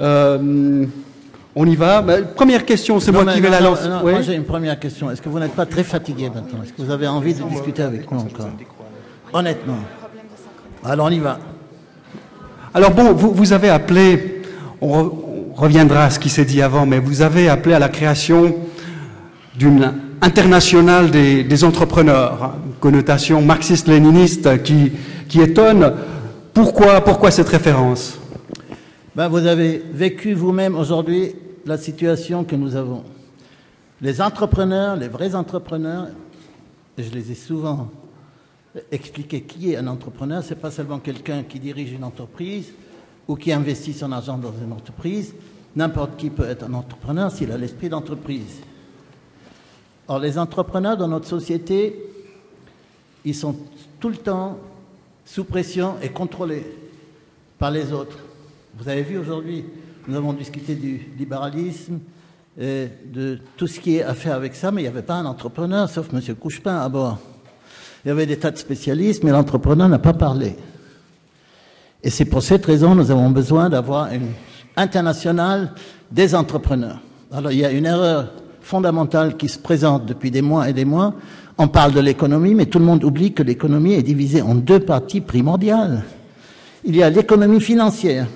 Euh, on y va. Bah, première question, c'est moi qui vais la lancer. Moi, j'ai une première question. Est-ce que vous n'êtes pas très fatigué maintenant? Est-ce que vous avez envie de discuter avec moi encore? Honnêtement. Alors, on y va. Alors, bon, vous, vous avez appelé, on, reviendra à ce qui s'est dit avant, mais vous avez appelé à la création d'une internationale des, entrepreneurs, une connotation marxiste-léniniste qui, qui étonne. Pourquoi, pourquoi cette référence? Ben, Vous avez vécu vous-même aujourd'hui la situation que nous avons. Les entrepreneurs, les vrais entrepreneurs, et je les ai souvent expliqué qui est un entrepreneur, ce n'est pas seulement quelqu'un qui dirige une entreprise ou qui investit son argent dans une entreprise. N'importe qui peut être un entrepreneur s'il a l'esprit d'entreprise. Or, les entrepreneurs dans notre société, ils sont tout le temps sous pression et contrôlés par les autres. Vous avez vu aujourd'hui, nous avons discuté du libéralisme, et de tout ce qui est à faire avec ça, mais il n'y avait pas un entrepreneur, sauf M. Couchepin à bord. Il y avait des tas de spécialistes, mais l'entrepreneur n'a pas parlé. Et c'est pour cette raison que nous avons besoin d'avoir une internationale des entrepreneurs. Alors il y a une erreur fondamentale qui se présente depuis des mois et des mois. On parle de l'économie, mais tout le monde oublie que l'économie est divisée en deux parties primordiales. Il y a l'économie financière.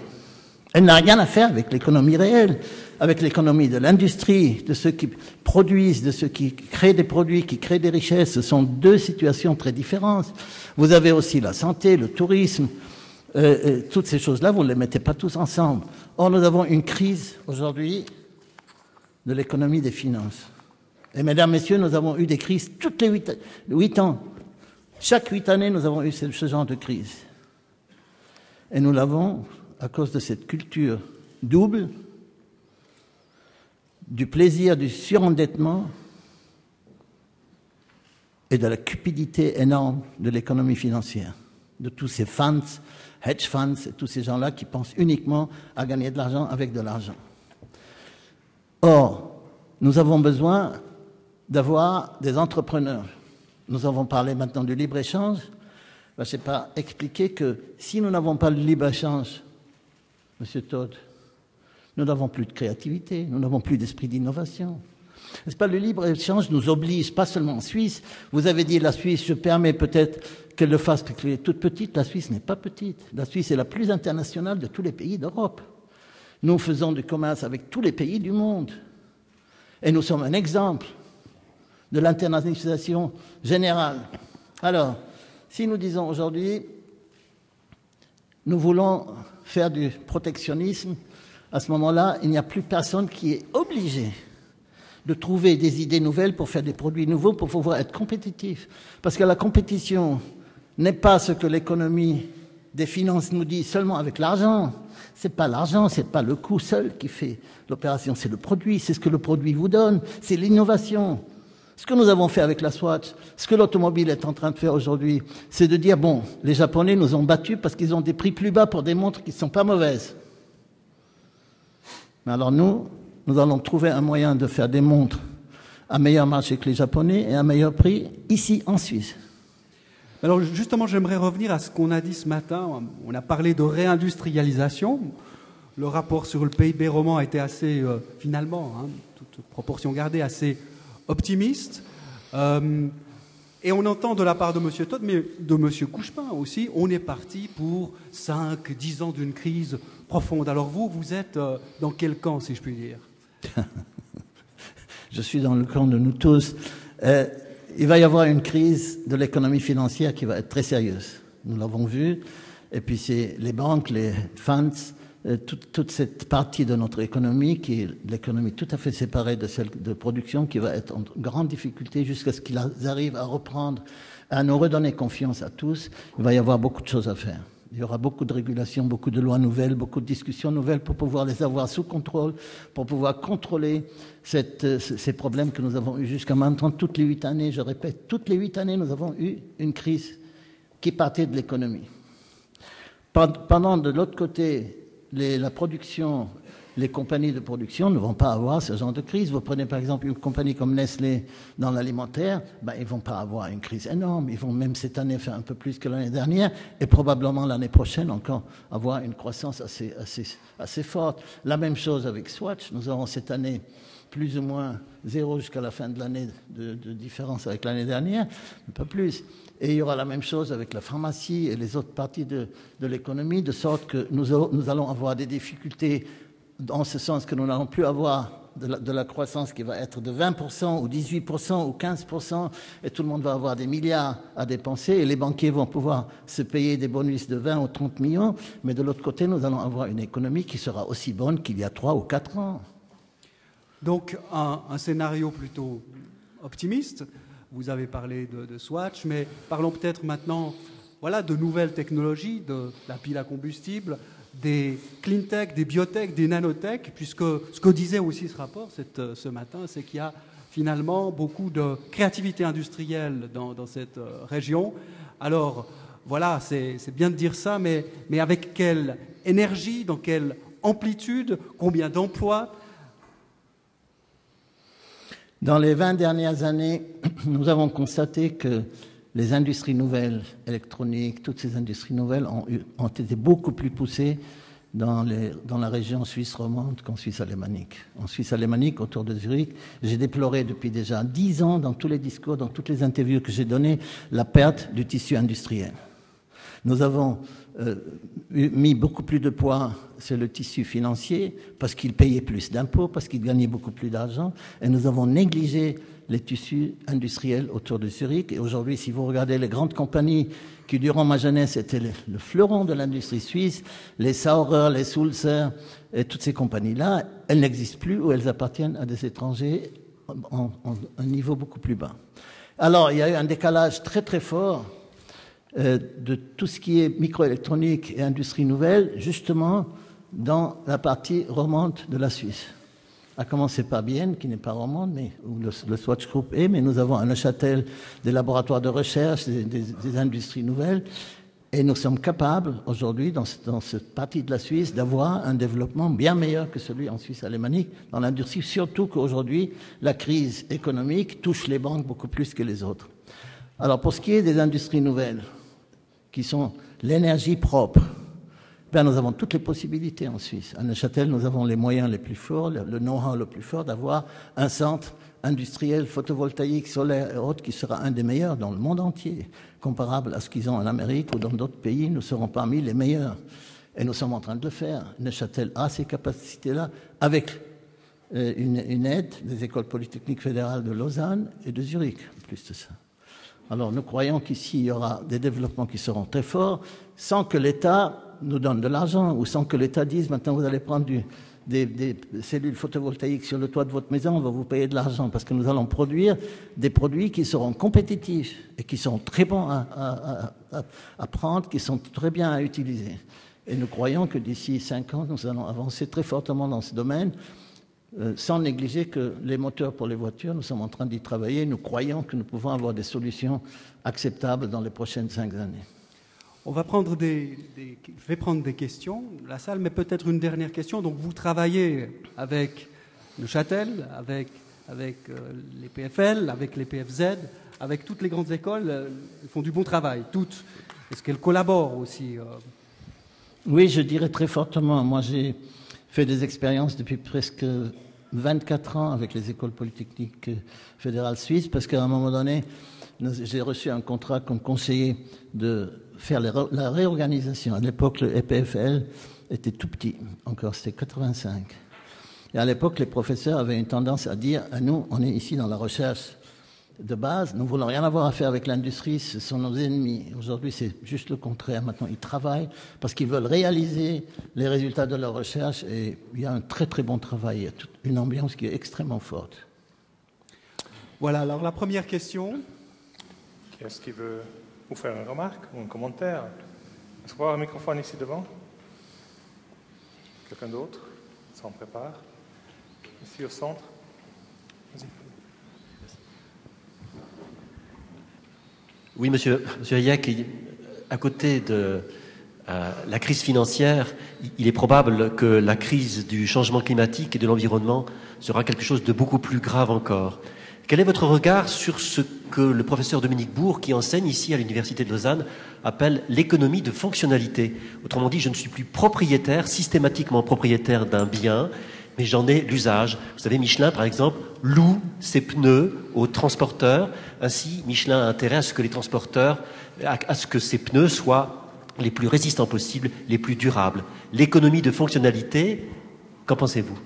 Elle n'a rien à faire avec l'économie réelle, avec l'économie de l'industrie, de ceux qui produisent, de ceux qui créent des produits, qui créent des richesses. Ce sont deux situations très différentes. Vous avez aussi la santé, le tourisme, euh, euh, toutes ces choses-là, vous ne les mettez pas tous ensemble. Or, nous avons une crise aujourd'hui de l'économie des finances. Et mesdames, messieurs, nous avons eu des crises toutes les huit, ans. Chaque huit années, nous avons eu ce, ce genre de crise. Et nous l'avons à cause de cette culture double du plaisir du surendettement et de la cupidité énorme de l'économie financière, de tous ces funds, hedge funds, et tous ces gens-là qui pensent uniquement à gagner de l'argent avec de l'argent. Or, nous avons besoin d'avoir des entrepreneurs. Nous avons parlé maintenant du libre-échange. Ben, je n'ai pas expliqué que si nous n'avons pas le libre-échange, Monsieur Todd, nous n'avons plus de créativité, nous n'avons plus d'esprit d'innovation. N'est-ce pas, le libre-échange nous oblige, pas seulement en Suisse. Vous avez dit la Suisse, je permets peut-être qu'elle le fasse parce qu'elle est toute petite. La Suisse n'est pas petite. La Suisse est la plus internationale de tous les pays d'Europe. Nous faisons du commerce avec tous les pays du monde. Et nous sommes un exemple de l'internationalisation générale. Alors, si nous disons aujourd'hui, nous voulons faire du protectionnisme, à ce moment-là, il n'y a plus personne qui est obligé de trouver des idées nouvelles pour faire des produits nouveaux pour pouvoir être compétitif. Parce que la compétition n'est pas ce que l'économie des finances nous dit seulement avec l'argent. C'est pas l'argent, c'est pas le coût seul qui fait l'opération, c'est le produit, c'est ce que le produit vous donne, c'est l'innovation. Ce que nous avons fait avec la Swatch, ce que l'automobile est en train de faire aujourd'hui, c'est de dire, bon, les Japonais nous ont battus parce qu'ils ont des prix plus bas pour des montres qui ne sont pas mauvaises. Mais alors nous, nous allons trouver un moyen de faire des montres à meilleur marché que les Japonais et à meilleur prix ici en Suisse. Alors justement, j'aimerais revenir à ce qu'on a dit ce matin. On a parlé de réindustrialisation. Le rapport sur le PIB roman était assez, euh, finalement, hein, toute proportion gardée, assez optimiste. Euh, et on entend de la part de M. Todd, mais de M. Couchepin aussi, on est parti pour 5, 10 ans d'une crise profonde. Alors vous, vous êtes euh, dans quel camp, si je puis dire Je suis dans le camp de nous tous. Euh, il va y avoir une crise de l'économie financière qui va être très sérieuse. Nous l'avons vu. Et puis c'est les banques, les funds, euh, toute, cette partie de notre économie, qui est l'économie tout à fait séparée de celle de production, qui va être en grande difficulté jusqu'à ce qu'ils arrivent à reprendre, à nous redonner confiance à tous. Il va y avoir beaucoup de choses à faire. Il y aura beaucoup de régulations, beaucoup de lois nouvelles, beaucoup de discussions nouvelles pour pouvoir les avoir sous contrôle, pour pouvoir contrôler cette, ces problèmes que nous avons eus jusqu'à maintenant. Toutes les huit années, je répète, toutes les huit années, nous avons eu une crise qui partait de l'économie. Pendant de l'autre côté la production les compagnies de production ne vont pas avoir ce genre de crise. Vous prenez par exemple une compagnie comme Nestlé dans l'alimentaire, ben, ils ne vont pas avoir une crise énorme. Ils vont même cette année faire un peu plus que l'année dernière et probablement l'année prochaine encore avoir une croissance assez, assez, assez forte. La même chose avec Swatch. Nous aurons cette année plus ou moins zéro jusqu'à la fin de l'année de, différence avec l'année dernière, un peu plus. Et il y aura la même chose avec la pharmacie et les autres parties de, l'économie, de sorte que nous, allons avoir des difficultés dans ce sens que nous n'allons plus avoir de la, croissance qui va être de 20% ou 18% ou 15%, et tout le monde va avoir des milliards à dépenser, et les banquiers vont pouvoir se payer des bonus de 20 ou 30 millions, mais de l'autre côté, nous allons avoir une économie qui sera aussi bonne qu'il y a 3 ou 4 ans. Donc un, scénario plutôt optimiste. Vous avez parlé de, Swatch, mais parlons peut-être maintenant voilà, de nouvelles technologies, de la pile à combustible, des clean tech, des biotech, des nanotech, puisque ce que disait aussi ce rapport cette, ce matin, c'est qu'il y a finalement beaucoup de créativité industrielle dans, cette euh, région. Alors voilà, c'est bien de dire ça, mais, mais avec quelle énergie, dans quelle amplitude, combien d'emplois dans les 20 dernières années, nous avons constaté que les industries nouvelles, électroniques, toutes ces industries nouvelles ont, été beaucoup plus poussées dans, la région suisse romande qu'en Suisse alémanique. En Suisse alémanique, autour de Zurich, j'ai déploré depuis déjà dix ans, dans tous les discours, dans toutes les interviews que j'ai données, la perte du tissu industriel. Nous avons mis beaucoup plus de poids sur le tissu financier parce qu'il payait plus d'impôts, parce qu'il gagnait beaucoup plus d'argent, et nous avons négligé les tissus industriels autour de Zurich. Et aujourd'hui, si vous regardez les grandes compagnies qui, durant ma jeunesse, étaient le, fleuron de l'industrie suisse, les Saurer, les Sulzer, et toutes ces compagnies-là, elles n'existent plus ou elles appartiennent à des étrangers en, en un niveau beaucoup plus bas. Alors, il y a eu un décalage très très fort euh, de tout ce qui est microélectronique et industrie nouvelle, justement dans la partie romande de la Suisse. À commencer par Bienne, qui n'est pas romande, mais où le, Swatch Group est, mais nous avons à Neuchâtel des laboratoires de recherche, des, industries nouvelles, et nous sommes capables aujourd'hui, dans, dans, cette partie de la Suisse, d'avoir un développement bien meilleur que celui en Suisse alémanique dans l'industrie, surtout qu'aujourd'hui, la crise économique touche les banques beaucoup plus que les autres. Alors, pour ce qui est des industries nouvelles, qui sont l'énergie propre. Ben, nous avons toutes les possibilités en Suisse. À Neuchâtel, nous avons les moyens les plus forts, le know-how le plus fort d'avoir un centre industriel photovoltaïque, solaire et autres qui sera un des meilleurs dans le monde entier, comparable à ce qu'ils ont en Amérique ou dans d'autres pays. Nous serons parmi les meilleurs. Et nous sommes en train de le faire. Neuchâtel a ces capacités-là avec euh, une, une, aide des écoles polytechniques fédérales de Lausanne et de Zurich, en plus de ça. Alors nous croyons qu'ici, il y aura des développements qui seront très forts sans que l'État nous donne de l'argent ou sans que l'État dise maintenant vous allez prendre des, cellules photovoltaïques sur le toit de votre maison, on va vous payer de l'argent parce que nous allons produire des produits qui seront compétitifs et qui sont très bons à, à prendre, qui sont très bien à utiliser. Et nous croyons que d'ici cinq ans, nous allons avancer très fortement dans ce domaine. Euh, sans négliger que les moteurs pour les voitures, nous sommes en train d'y travailler. Nous croyons que nous pouvons avoir des solutions acceptables dans les prochaines cinq années. On va prendre des, je vais prendre des questions, la salle, mais peut-être une dernière question. Donc, vous travaillez avec le Châtel, avec, avec euh, les PFL, avec les PFZ, avec toutes les grandes écoles. Euh, elles font du bon travail, toutes. Est-ce qu'elles collaborent aussi Oui, je dirais très fortement. Moi, j'ai fait des expériences depuis presque 24 ans avec les écoles polytechniques fédérales suisses parce qu'à un moment donné, j'ai reçu un contrat comme conseiller de faire la réorganisation. À l'époque, le EPFL était tout petit, encore c'était 85. Et à l'époque, les professeurs avaient une tendance à dire à nous, on est ici dans la recherche de base, nous ne voulons rien avoir à faire avec l'industrie, ce sont nos ennemis. Aujourd'hui, c'est juste le contraire. Maintenant, ils travaillent parce qu'ils veulent réaliser les résultats de leur recherche et il y a un très très bon travail, il y a une ambiance qui est extrêmement forte. Voilà, alors la première question. Qui est-ce qui veut vous faire une remarque ou un commentaire? Est-ce qu'on va avoir un microphone ici devant? Quelqu'un d'autre? Ça en prépare Ici au centre Vas-y. Oui, monsieur, monsieur Hayek, à côté de euh, la crise financière, il est probable que la crise du changement climatique et de l'environnement sera quelque chose de beaucoup plus grave encore. Quel est votre regard sur ce que le professeur Dominique Bourg, qui enseigne ici à l'Université de Lausanne, appelle l'économie de fonctionnalité? Autrement dit, je ne suis plus propriétaire, systématiquement propriétaire d'un bien, mais j'en ai l'usage. Vous savez, Michelin, par exemple, loue ses pneus aux transporteurs. Ainsi, Michelin a intérêt à ce que les transporteurs, à ce que ces pneus soient les plus résistants possibles, les plus durables. L'économie de fonctionnalité, qu'en pensez-vous?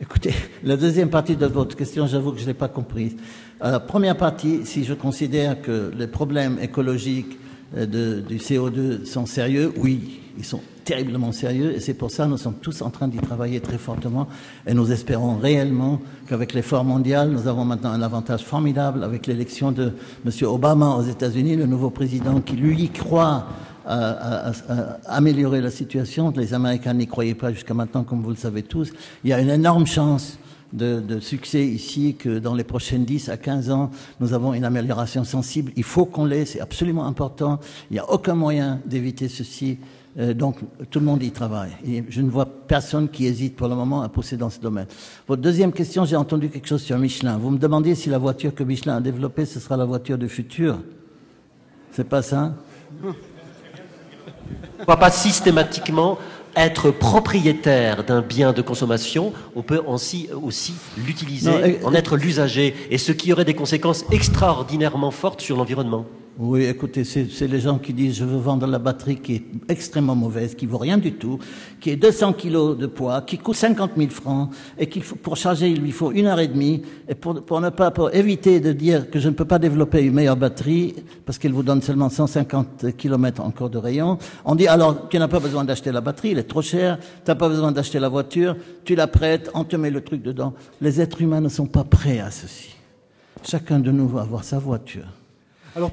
Écoutez, la deuxième partie de votre question, j'avoue que je ne l'ai pas comprise. La première partie, si je considère que les problèmes écologiques euh, du CO2 sont sérieux, oui, ils sont terriblement sérieux et c'est pour ça que nous sommes tous en train d'y travailler très fortement et nous espérons réellement qu'avec l'effort mondial, nous avons maintenant un avantage formidable avec l'élection de M. Obama aux États-Unis, le nouveau président qui lui croit à, améliorer la situation. Les Américains n'y croyaient pas jusqu'à maintenant, comme vous le savez tous. Il y a une énorme chance de, de, succès ici que dans les prochaines 10 à 15 ans, nous avons une amélioration sensible. Il faut qu'on l'ait, c'est absolument important. Il n'y a aucun moyen d'éviter ceci. Euh, donc tout le monde y travaille. Et je ne vois personne qui hésite pour le moment à pousser dans ce domaine. Votre deuxième question, j'ai entendu quelque chose sur Michelin. Vous me demandiez si la voiture que Michelin a développée, ce sera la voiture du futur. C'est pas ça ne va pas systématiquement être propriétaire d'un bien de consommation, on peut aussi, aussi l'utiliser, en être l'usager, et ce qui aurait des conséquences extraordinairement fortes sur l'environnement. Oui, écoutez, c'est les gens qui disent je veux vendre la batterie qui est extrêmement mauvaise, qui vaut rien du tout, qui est 200 kilos de poids, qui coûte 50 000 francs, et qu'il faut, pour charger, il lui faut une heure et demie, et pour, pour ne pas, pour éviter de dire que je ne peux pas développer une meilleure batterie, parce qu'elle vous donne seulement 150 km encore de rayon, on dit alors tu n'as pas besoin d'acheter la batterie, elle est trop chère, tu n'as pas besoin d'acheter la voiture, tu la prêtes, on te met le truc dedans. Les êtres humains ne sont pas prêts à ceci. Chacun de nous va avoir sa voiture. Alors,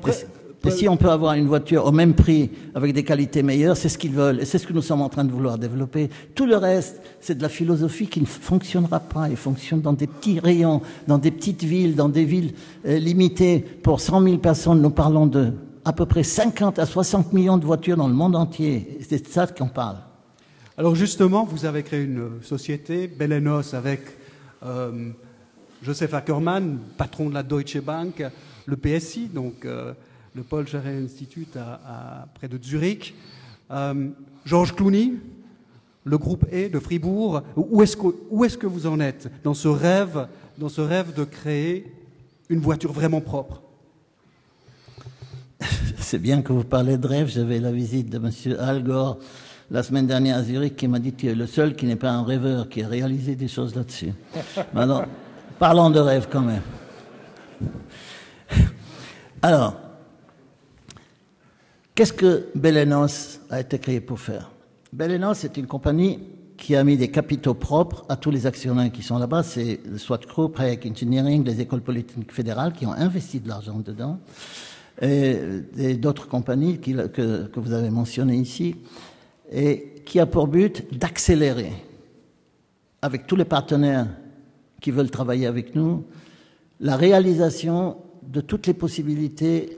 et si on peut avoir une voiture au même prix, avec des qualités meilleures, c'est ce qu'ils veulent. Et c'est ce que nous sommes en train de vouloir développer. Tout le reste, c'est de la philosophie qui ne fonctionnera pas. Il fonctionne dans des petits rayons, dans des petites villes, dans des villes euh, limitées. Pour 100 000 personnes, nous parlons de à peu près 50 à 60 millions de voitures dans le monde entier. C'est de ça qu'on parle. Alors justement, vous avez créé une société, Belenos, avec euh, Joseph Ackermann, patron de la Deutsche Bank, le PSI, donc euh, le Paul Jarret Institute à, près de Zurich. Euh, Georges Clooney, le groupe E de Fribourg. Où est-ce que, que vous en êtes dans ce rêve, dans ce rêve de créer une voiture vraiment propre? C'est bien que vous parlez de rêve. J'avais la visite de M. Al Gore la semaine dernière à Zurich qui m'a dit tu es le seul qui n'est pas un rêveur, qui a réalisé des choses là-dessus. Maintenant, parlons de rêve quand même. Alors, qu'est-ce que Belenos a été créé pour faire? Belenos est une compagnie qui a mis des capitaux propres à tous les actionnaires qui sont là-bas. C'est le SWAT Group, Hayek Engineering, les écoles politiques fédérales qui ont investi de l'argent dedans, et, d'autres compagnies que vous avez mentionnées ici, et qui a pour but d'accélérer avec tous les partenaires qui veulent travailler avec nous la réalisation de toutes les possibilités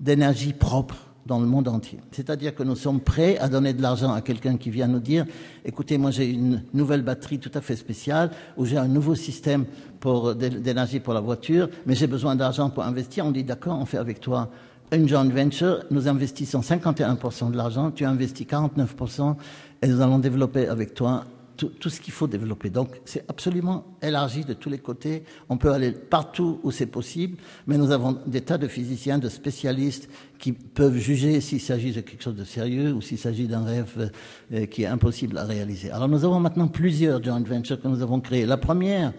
d'énergie propre dans le monde entier. C'est-à-dire que nous sommes prêts à donner de l'argent à quelqu'un qui vient nous dire, écoutez, moi j'ai une nouvelle batterie tout à fait spéciale, ou j'ai un nouveau système d'énergie pour la voiture, mais j'ai besoin d'argent pour investir. On dit, d'accord, on fait avec toi une joint venture, nous investissons 51% de l'argent, tu investis 49%, et nous allons développer avec toi tout, ce qu'il faut développer. Donc c'est absolument élargi de tous les côtés. On peut aller partout où c'est possible, mais nous avons des tas de physiciens, de spécialistes qui peuvent juger s'il s'agit de quelque chose de sérieux ou s'il s'agit d'un rêve euh, qui est impossible à réaliser. Alors nous avons maintenant plusieurs joint ventures que nous avons créées. La première,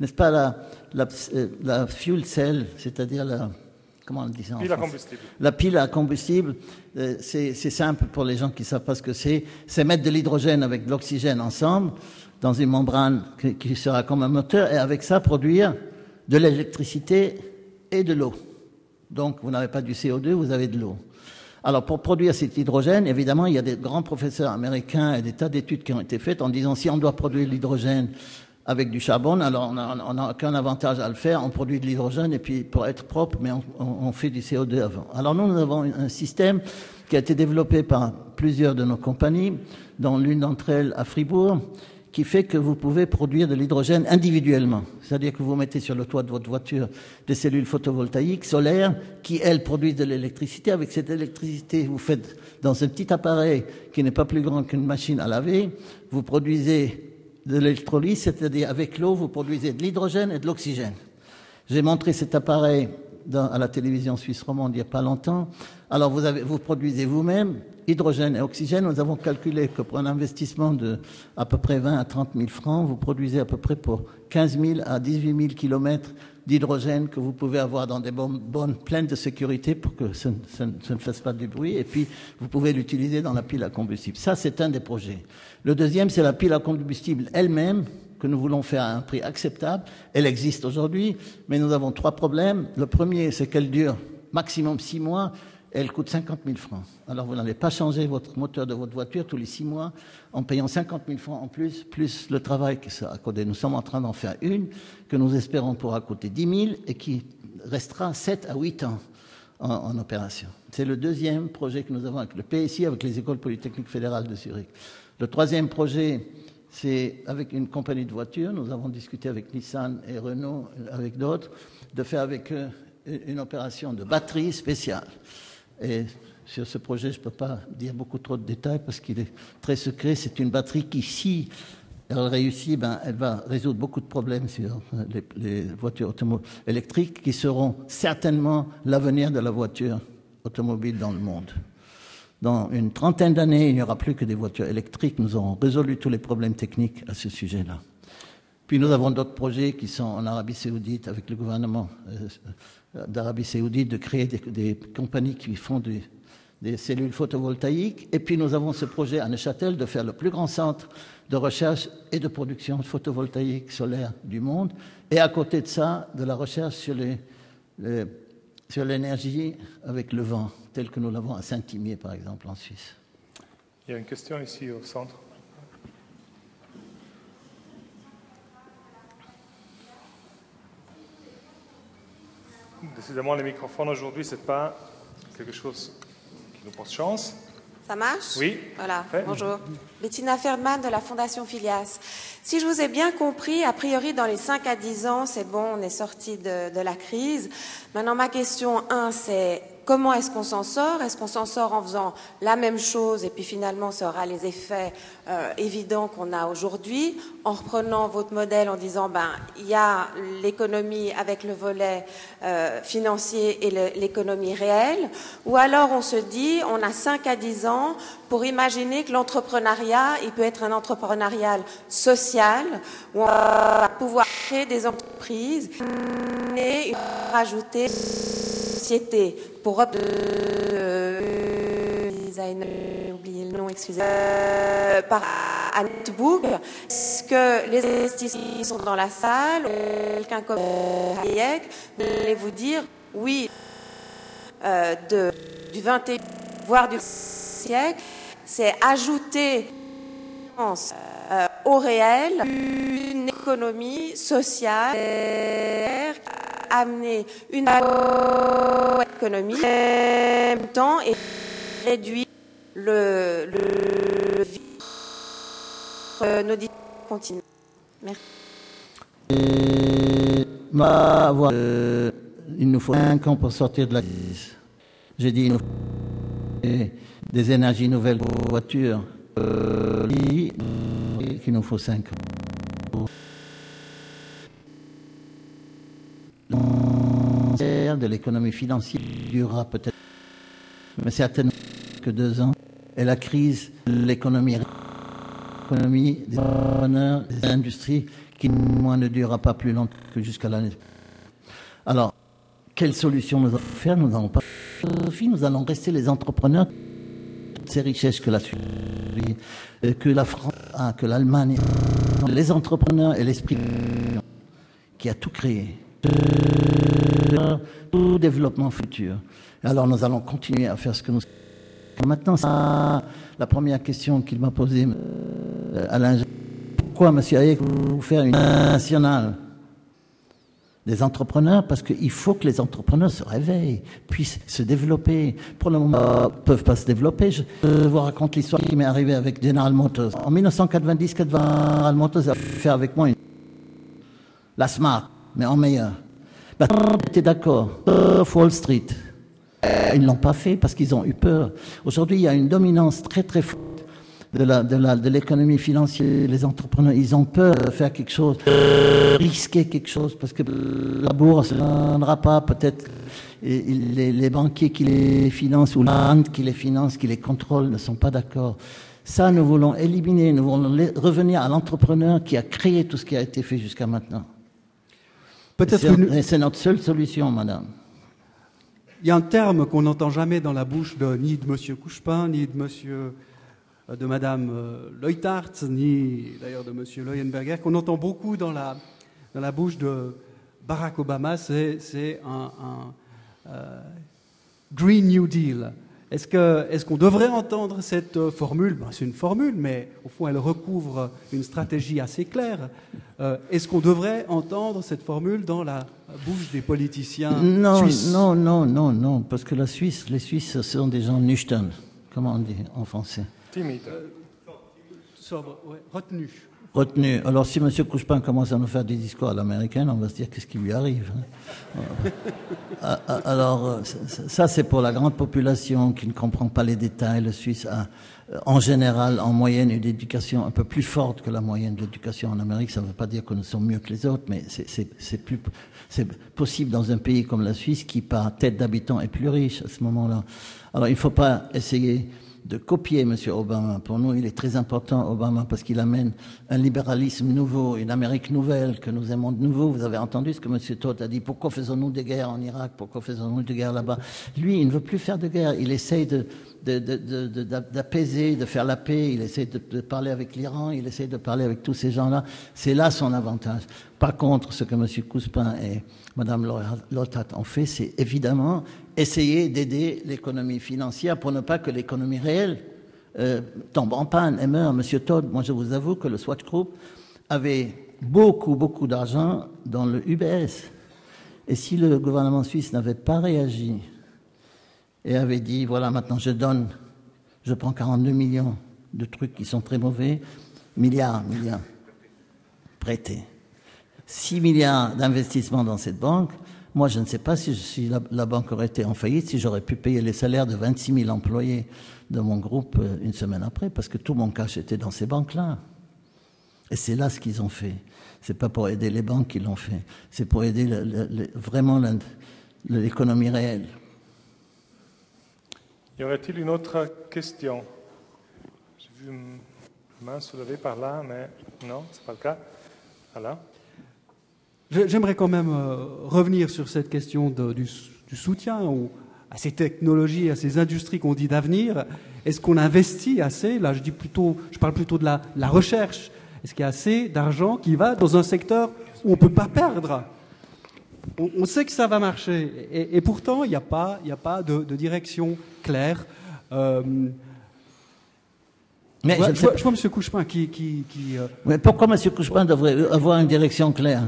n'est-ce pas la, la, euh, la fuel cell, c'est-à-dire la comment on dit ça Pile à combustible. La pile à combustible, euh, c'est simple pour les gens qui ne savent pas ce que c'est. C'est mettre de l'hydrogène avec de l'oxygène ensemble dans une membrane qui, sera comme un moteur et avec ça produire de l'électricité et de l'eau. Donc vous n'avez pas du CO2, vous avez de l'eau. Alors pour produire cet hydrogène, évidemment, il y a des grands professeurs américains et des tas d'études qui ont été faites en disant si on doit produire l'hydrogène avec du charbon, alors on n'a aucun avantage à le faire, on produit de l'hydrogène et puis pour être propre, mais on, fait du CO2 avant. Alors nous, nous avons un système qui a été développé par plusieurs de nos compagnies, dont l'une d'entre elles à Fribourg, qui fait que vous pouvez produire de l'hydrogène individuellement. C'est-à-dire que vous mettez sur le toit de votre voiture des cellules photovoltaïques solaires qui, elles, produisent de l'électricité. Avec cette électricité, vous faites dans un petit appareil qui n'est pas plus grand qu'une machine à laver, vous produisez de l'électrolyse, c'est-à-dire avec l'eau, vous produisez de l'hydrogène et de l'oxygène. J'ai montré cet appareil à la télévision suisse romande il n'y a pas longtemps. Alors vous, vous produisez vous-même hydrogène et oxygène. Nous avons calculé que pour un investissement de à peu près 20 à 30 000 francs, vous produisez à peu près pour 15 000 à 18 000 kilomètres d'hydrogène que vous pouvez avoir dans des bonnes, pleines de sécurité pour que ça, ça, ne fasse pas de bruit. Et puis, vous pouvez l'utiliser dans la pile à combustible. Ça, c'est un des projets. Le deuxième, c'est la pile à combustible elle-même que nous voulons faire à un prix acceptable. Elle existe aujourd'hui, mais nous avons trois problèmes. Le premier, c'est qu'elle dure maximum six mois. Elle coûte 50 000 francs. Alors vous n'allez pas changer votre moteur de votre voiture tous les six mois en payant 50 000 francs en plus, plus le travail que ça a. Nous sommes en train d'en faire une que nous espérons pourra coûter 10 000 et qui restera 7 à 8 ans en, en opération. C'est le deuxième projet que nous avons avec le PSI, avec les écoles polytechniques fédérales de Zurich. Le troisième projet, c'est avec une compagnie de voitures. Nous avons discuté avec Nissan et Renault, avec d'autres, de faire avec eux une opération de batterie spéciale. Et sur ce projet, je ne peux pas dire beaucoup trop de détails parce qu'il est très secret. C'est une batterie qui, si elle réussit, ben, elle va résoudre beaucoup de problèmes sur les, les voitures électriques qui seront certainement l'avenir de la voiture automobile dans le monde. Dans une trentaine d'années, il n'y aura plus que des voitures électriques. Nous aurons résolu tous les problèmes techniques à ce sujet-là. Puis nous avons d'autres projets qui sont en Arabie saoudite avec le gouvernement euh, d'Arabie saoudite de créer des, compagnies qui font des, cellules photovoltaïques. Et puis nous avons ce projet à Neuchâtel de faire le plus grand centre de recherche et de production photovoltaïque solaire du monde. Et à côté de ça, de la recherche sur les sur l'énergie avec le vent, tel que nous l'avons à Saint-Imier, par exemple, en Suisse. Il y a une question ici au centre. Décidément, les microphones aujourd'hui, ce n'est pas quelque chose qui nous porte chance. Ça marche Oui. Voilà, bonjour. Bettina Ferdman de la Fondation Filias. Si je vous ai bien compris, a priori, dans les 5 à 10 ans, c'est bon, on est sorti de, de, la crise. Maintenant, ma question 1, c'est comment est-ce qu'on s'en sort? Est-ce qu'on s'en sort en faisant la même chose et puis finalement, ça aura les effets euh, évidents qu'on a aujourd'hui? En reprenant votre modèle en disant, ben, il y a l'économie avec le volet euh, financier et l'économie réelle. Ou alors, on se dit, on a 5 à 10 ans pour imaginer que l'entrepreneuriat, il peut être un entrepreneuriat social, où on va pouvoir créer des entreprises et rajouter société pour euh, designer, oublié le nom, excusez euh, par Antbook. Est-ce que les investisseurs sont dans la salle Quelqu'un comme Hayek voulez vous dire oui euh, de, du 21 voire du siècle, c'est ajouter euh, au réel une économie sociale amener une économie en même temps et réduire le, le, le euh, nos continue. Merci. Euh, il nous faut 5 ans pour sortir de la crise. J'ai dit il nous faut des énergies nouvelles pour voitures. Euh, qu'il nous faut 5 ans. De l'économie financière durera peut-être, mais certainement que deux ans. Et la crise, l'économie, l'économie des des industries, qui moins ne durera pas plus longtemps que jusqu'à l'année. Alors, quelle solution nous allons faire? Nous n'allons pas nous allons rester les entrepreneurs toutes ces richesses que la Suisse, que la France a, que l'Allemagne, les entrepreneurs et l'esprit qui a tout créé tout développement futur. Alors nous allons continuer à faire ce que nous Maintenant, ça, la première question qu'il m'a posée, euh, Alain, pourquoi, monsieur Hayek, vous faire une nationale des entrepreneurs? Parce qu'il faut que les entrepreneurs se réveillent, puissent se développer. Pour le moment, ils ne peuvent pas se développer. Je vous raconte l'histoire qui m'est arrivée avec General Motors. En 1990, General Motors a fait avec moi une... la Smart, mais en meilleur. Bah, était d'accord. Wall Street. Ils ne l'ont pas fait parce qu'ils ont eu peur. Aujourd'hui, il y a une dominance très très forte de l'économie de, financière. Les entrepreneurs, ils ont peur de faire quelque chose, risquer quelque chose, parce que la bourse ne donnera pas peut-être. Les, les, banquiers qui les financent ou la qui les finance, qui les contrôle, ne sont pas d'accord. Ça, nous voulons éliminer, nous voulons revenir à l'entrepreneur qui a créé tout ce qui a été fait jusqu'à maintenant. Peut-être c'est notre seule solution, madame. Il y a un terme qu'on n'entend jamais dans la bouche de, ni de M. Couchepin, ni de Monsieur euh, de Madame euh, Leutart, ni d'ailleurs de Monsieur Leuenberger, qu'on entend beaucoup dans la, dans la bouche de Barack Obama, c'est un, euh, Green New Deal. Est-ce qu'on est qu'on devrait entendre cette formule? Ben, C'est une formule, mais au fond, elle recouvre une stratégie assez claire. Est-ce qu'on devrait entendre cette formule dans la bouche des politiciens non, suisses? Non, non, non, non, parce que la Suisse, les Suisses sont des gens nüchtern, comment on dit en français Timide. sobre, retenu. Retenu. Alors si M. Couchepin commence à nous faire des discours à l'américaine, on va se dire qu'est-ce qui lui arrive. Hein? Ah, alors euh, ça c'est pour la grande population qui ne comprend pas les détails. Le Suisse a euh, en général, en moyenne, une éducation un peu plus forte que la moyenne de l'éducation en Amérique. Ça ne veut pas dire que nous sommes mieux que les autres, mais c'est c'est possible dans un pays comme la Suisse qui, par tête d'habitant, est plus riche à ce moment-là. Alors il ne faut pas essayer de copier M. Obama. Pour nous, il est très important, Obama, parce qu'il amène un libéralisme nouveau, une Amérique nouvelle que nous aimons de nouveau. Vous avez entendu ce que M. Todd a dit. Pourquoi faisons-nous des guerres en Irak? Pourquoi faisons-nous des guerres là-bas? Lui, il ne veut plus faire de guerre. Il essaye de, d'apaiser, de, faire la paix, il essaie de, parler avec l'Iran, il essaie de parler avec tous ces gens-là. C'est là son avantage. Par contre, ce que M. Couspin et Mme Lotat ont fait, c'est évidemment essayer d'aider l'économie financière pour ne pas que l'économie réelle euh, tombe en panne et meure. M. Todd, moi je vous avoue que le Swatch Group avait beaucoup, beaucoup d'argent dans le UBS. Et si le gouvernement suisse n'avait pas réagi et avait dit, voilà, maintenant je donne, je prends 42 millions de trucs qui sont très mauvais, milliards, milliards, prêtés. 6 milliards d'investissements dans cette banque, moi je ne sais pas si, la, banque aurait été en faillite, si j'aurais pu payer les salaires de 26 000 employés de mon groupe euh, une semaine après, parce que tout mon cash était dans ces banques-là. Et c'est là ce qu'ils ont fait. C'est pas pour aider les banques qu'ils l'ont fait, c'est pour aider vraiment l'économie réelle. Y aurait-il une autre question? J'ai vu une main soulevée par là, mais non, ce n'est pas le cas. Voilà. J'aimerais quand même euh, revenir sur cette question du, soutien à ces technologies, à ces industries qu'on dit d'avenir. Est-ce qu'on investit assez? Là, je, dis plutôt, je parle plutôt de la, recherche. Est-ce qu'il y a assez d'argent qui va dans un secteur où on ne peut pas perdre? On, sait que ça va marcher. Et, pourtant, il n'y a pas, a pas de, direction claire. Euh, mais je, vois, M. Couchepin qui. qui, euh, Mais pourquoi M. Couchepin devrait avoir une direction claire?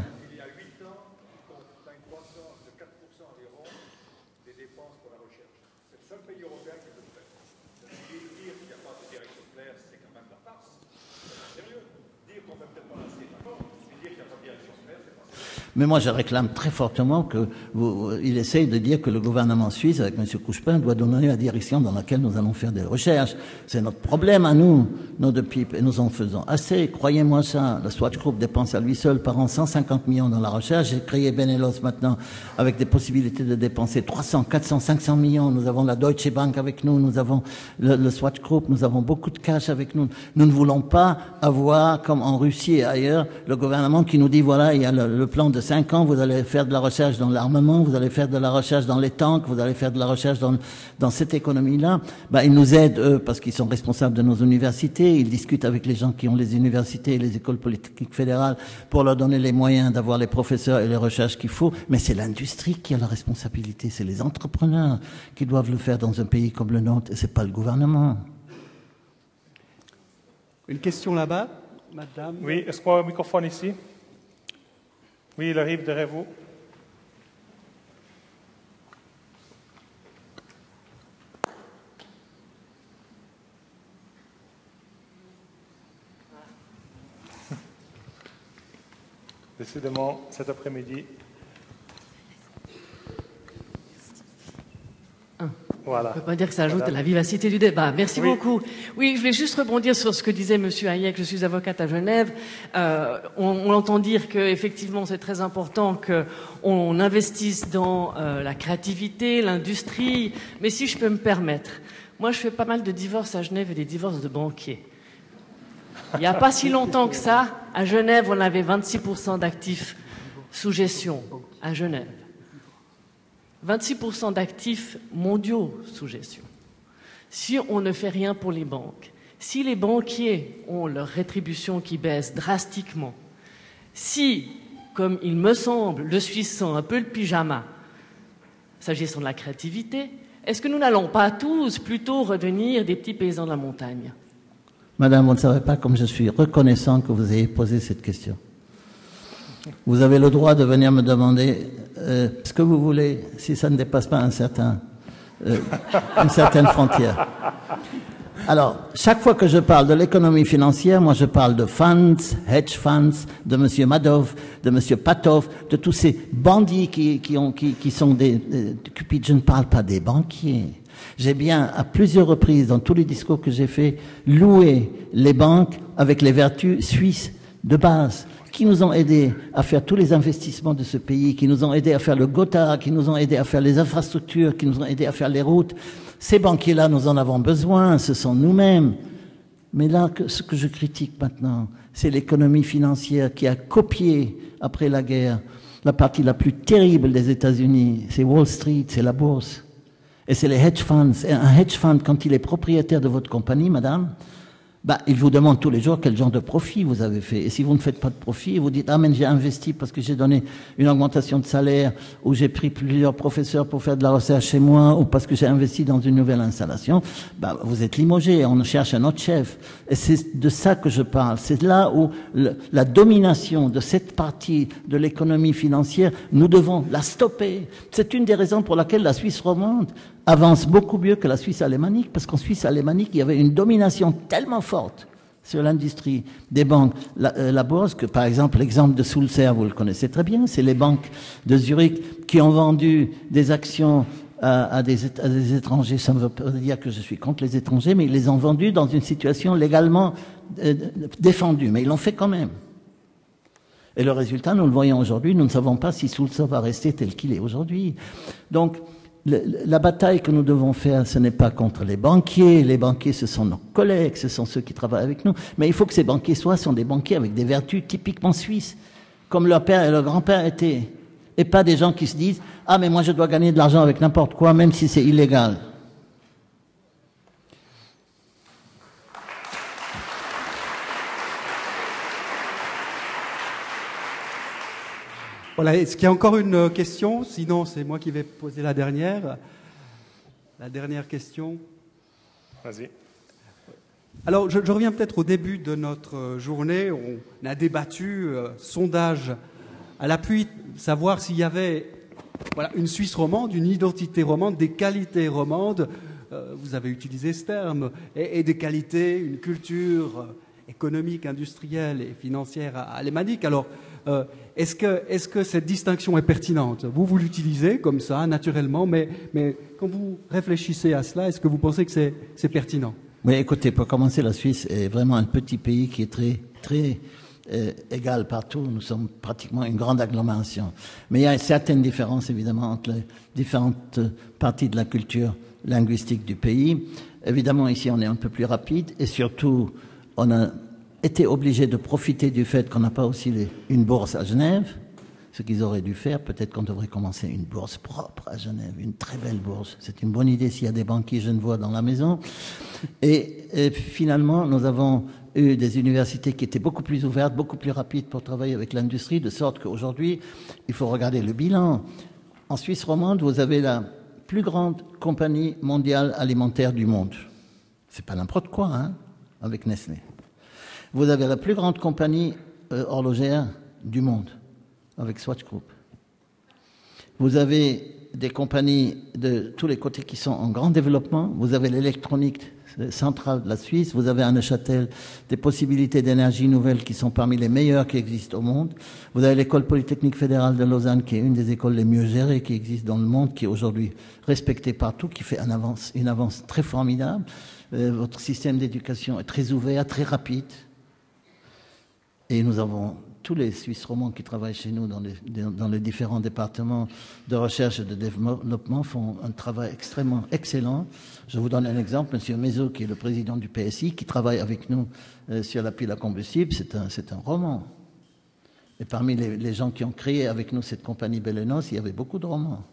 Mais moi, je réclame très fortement qu'il essaye de dire que le gouvernement suisse, avec M. Couchepin, doit donner la direction dans laquelle nous allons faire des recherches. C'est notre problème à nous, nous de PIP, et nous en faisons assez. Croyez-moi ça. Le Swatch Group dépense à lui seul par an 150 millions dans la recherche. J'ai créé Benelos maintenant avec des possibilités de dépenser 300, 400, 500 millions. Nous avons la Deutsche Bank avec nous, nous avons le, Swatch Group, nous avons beaucoup de cash avec nous. Nous ne voulons pas avoir, comme en Russie et ailleurs, le gouvernement qui nous dit voilà, il y a le plan de cinq ans, vous allez faire de la recherche dans l'armement, vous allez faire de la recherche dans les tanks, vous allez faire de la recherche dans, dans cette économie-là. Ben, ils nous aident, eux, parce qu'ils sont responsables de nos universités. Ils discutent avec les gens qui ont les universités et les écoles politiques fédérales pour leur donner les moyens d'avoir les professeurs et les recherches qu'il faut. Mais c'est l'industrie qui a la responsabilité. C'est les entrepreneurs qui doivent le faire dans un pays comme le nôtre et c'est pas le gouvernement. Une question là-bas, madame. Oui, est-ce qu'on a un microphone ici? Oui, il arrive derrière vous. Décidément, cet après-midi, Voilà. On ne peut pas dire que ça ajoute à la vivacité du débat. Merci beaucoup. Oui, je vais juste rebondir sur ce que disait M. Hayek. Je suis avocate à Genève. Euh, on, entend dire qu'effectivement, c'est très important qu'on investisse dans euh, la créativité, l'industrie. Mais si je peux me permettre, moi, je fais pas mal de divorces à Genève et des divorces de banquiers. Il n'y a pas si longtemps que ça, à Genève, on avait 26% d'actifs sous gestion. À Genève. 26% d'actifs mondiaux sous gestion. Si on ne fait rien pour les banques, si les banquiers ont leur rétribution qui baisse drastiquement, si, comme il me semble, le Suisse sent un peu le pyjama, s'agissant de la créativité, est-ce que nous n'allons pas tous plutôt redevenir des petits paysans de la montagne? Madame, vous ne savez pas comme je suis reconnaissant que vous ayez posé cette question. Vous avez le droit de venir me demander euh, ce que vous voulez si ça ne dépasse pas un certain, euh, une certaine frontière. Alors, chaque fois que je parle de l'économie financière, moi je parle de funds, hedge funds, de M. Madoff, de M. Patov, de tous ces bandits qui, qui, ont, qui, qui sont des, des cupides. Je ne parle pas des banquiers. J'ai bien, à plusieurs reprises, dans tous les discours que j'ai faits, loué les banques avec les vertus suisses de base qui nous ont aidés à faire tous les investissements de ce pays, qui nous ont aidés à faire le Gotha, qui nous ont aidés à faire les infrastructures, qui nous ont aidés à faire les routes. Ces banquiers-là, nous en avons besoin, ce sont nous-mêmes. Mais là, ce que je critique maintenant, c'est l'économie financière qui a copié, après la guerre, la partie la plus terrible des États-Unis. C'est Wall Street, c'est la bourse. Et c'est les hedge funds. Et un hedge fund, quand il est propriétaire de votre compagnie, madame, bah, il vous demande tous les jours quel genre de profit vous avez fait. Et si vous ne faites pas de profit, vous dites, ah, mais j'ai investi parce que j'ai donné une augmentation de salaire, ou j'ai pris plusieurs professeurs pour faire de la recherche chez moi, ou parce que j'ai investi dans une nouvelle installation, bah, vous êtes limogé, on cherche un autre chef. Et c'est de ça que je parle. C'est là où la domination de cette partie de l'économie financière, nous devons la stopper. C'est une des raisons pour laquelle la Suisse romande avance beaucoup mieux que la Suisse alémanique, parce qu'en Suisse alémanique, il y avait une domination tellement forte sur l'industrie des banques, la, euh, bourse, que par exemple l'exemple de Sulzer, vous le connaissez très bien, c'est les banques de Zurich qui ont vendu des actions à, des, étrangers. Ça ne veut pas dire que je suis contre les étrangers, mais ils les ont vendus dans une situation légalement euh, défendue, mais ils l'ont fait quand même. Et le résultat, nous le voyons aujourd'hui, nous ne savons pas si Sulzer va rester tel qu'il est aujourd'hui. Donc, la bataille que nous devons faire, ce n'est pas contre les banquiers. Les banquiers, ce sont nos collègues, ce sont ceux qui travaillent avec nous. Mais il faut que ces banquiers soient sont des banquiers avec des vertus typiquement suisses, comme leur père et leur grand-père étaient. Et pas des gens qui se disent Ah, mais moi je dois gagner de l'argent avec n'importe quoi, même si c'est illégal. Voilà, est-ce qu'il y a encore une euh, question? Sinon, c'est moi qui vais poser la dernière. La dernière question. Vas-y. Alors, je, reviens peut-être au début de notre euh, journée. On a débattu, euh, sondage à l'appui, savoir s'il y avait voilà, une Suisse romande, une identité romande, des qualités romandes. vous avez utilisé ce terme, et, des qualités, une culture économique, industrielle et financière alémanique. Alors, est-ce que, cette distinction est pertinente? Vous, vous l'utilisez comme ça, naturellement, mais, quand vous réfléchissez à cela, est-ce que vous pensez que c'est pertinent? Oui, écoutez, pour commencer, la Suisse est vraiment un petit pays qui est très, très euh, égal partout. Nous sommes pratiquement une grande agglomération. Mais il y a certaines différences, évidemment, entre les différentes parties de la culture linguistique du pays. Évidemment, ici, on est un peu plus rapide et surtout, on a été obligés de profiter du fait qu'on n'a pas aussi une bourse à Genève, ce qu'ils auraient dû faire. Peut-être qu'on devrait commencer une bourse propre à Genève, une très belle bourse. C'est une bonne idée s'il y a des banquiers genevois dans la maison. Et, et, finalement, nous avons eu des universités qui étaient beaucoup plus ouvertes, beaucoup plus rapides pour travailler avec l'industrie, de sorte qu'aujourd'hui, il faut regarder le bilan. En Suisse romande, vous avez la plus grande compagnie mondiale alimentaire du monde. C'est pas n'importe quoi, hein, avec Nestlé. Vous avez la plus grande compagnie euh, horlogère du monde, avec Swatch Group. Vous avez des compagnies de tous les côtés qui sont en grand développement. Vous avez l'électronique centrale de la Suisse, vous avez à Neuchâtel des possibilités d'énergie nouvelle qui sont parmi les meilleures qui existent au monde. Vous avez l'école polytechnique fédérale de Lausanne qui est une des écoles les mieux gérées qui existent dans le monde, qui est aujourd'hui respectée partout, qui fait une avance, une avance très formidable. Euh, votre système d'éducation est très ouvert, très rapide. Et nous avons tous les Suisses romands qui travaillent chez nous dans les, différents départements de recherche et de développement font un travail extrêmement excellent. Je vous donne un exemple, M. Mézo, qui est le président du PSI, qui travaille avec nous euh, sur la pile à combustible, c'est un, roman. Et parmi les, les, gens qui ont créé avec nous cette compagnie Bellenos, il y avait beaucoup de romans.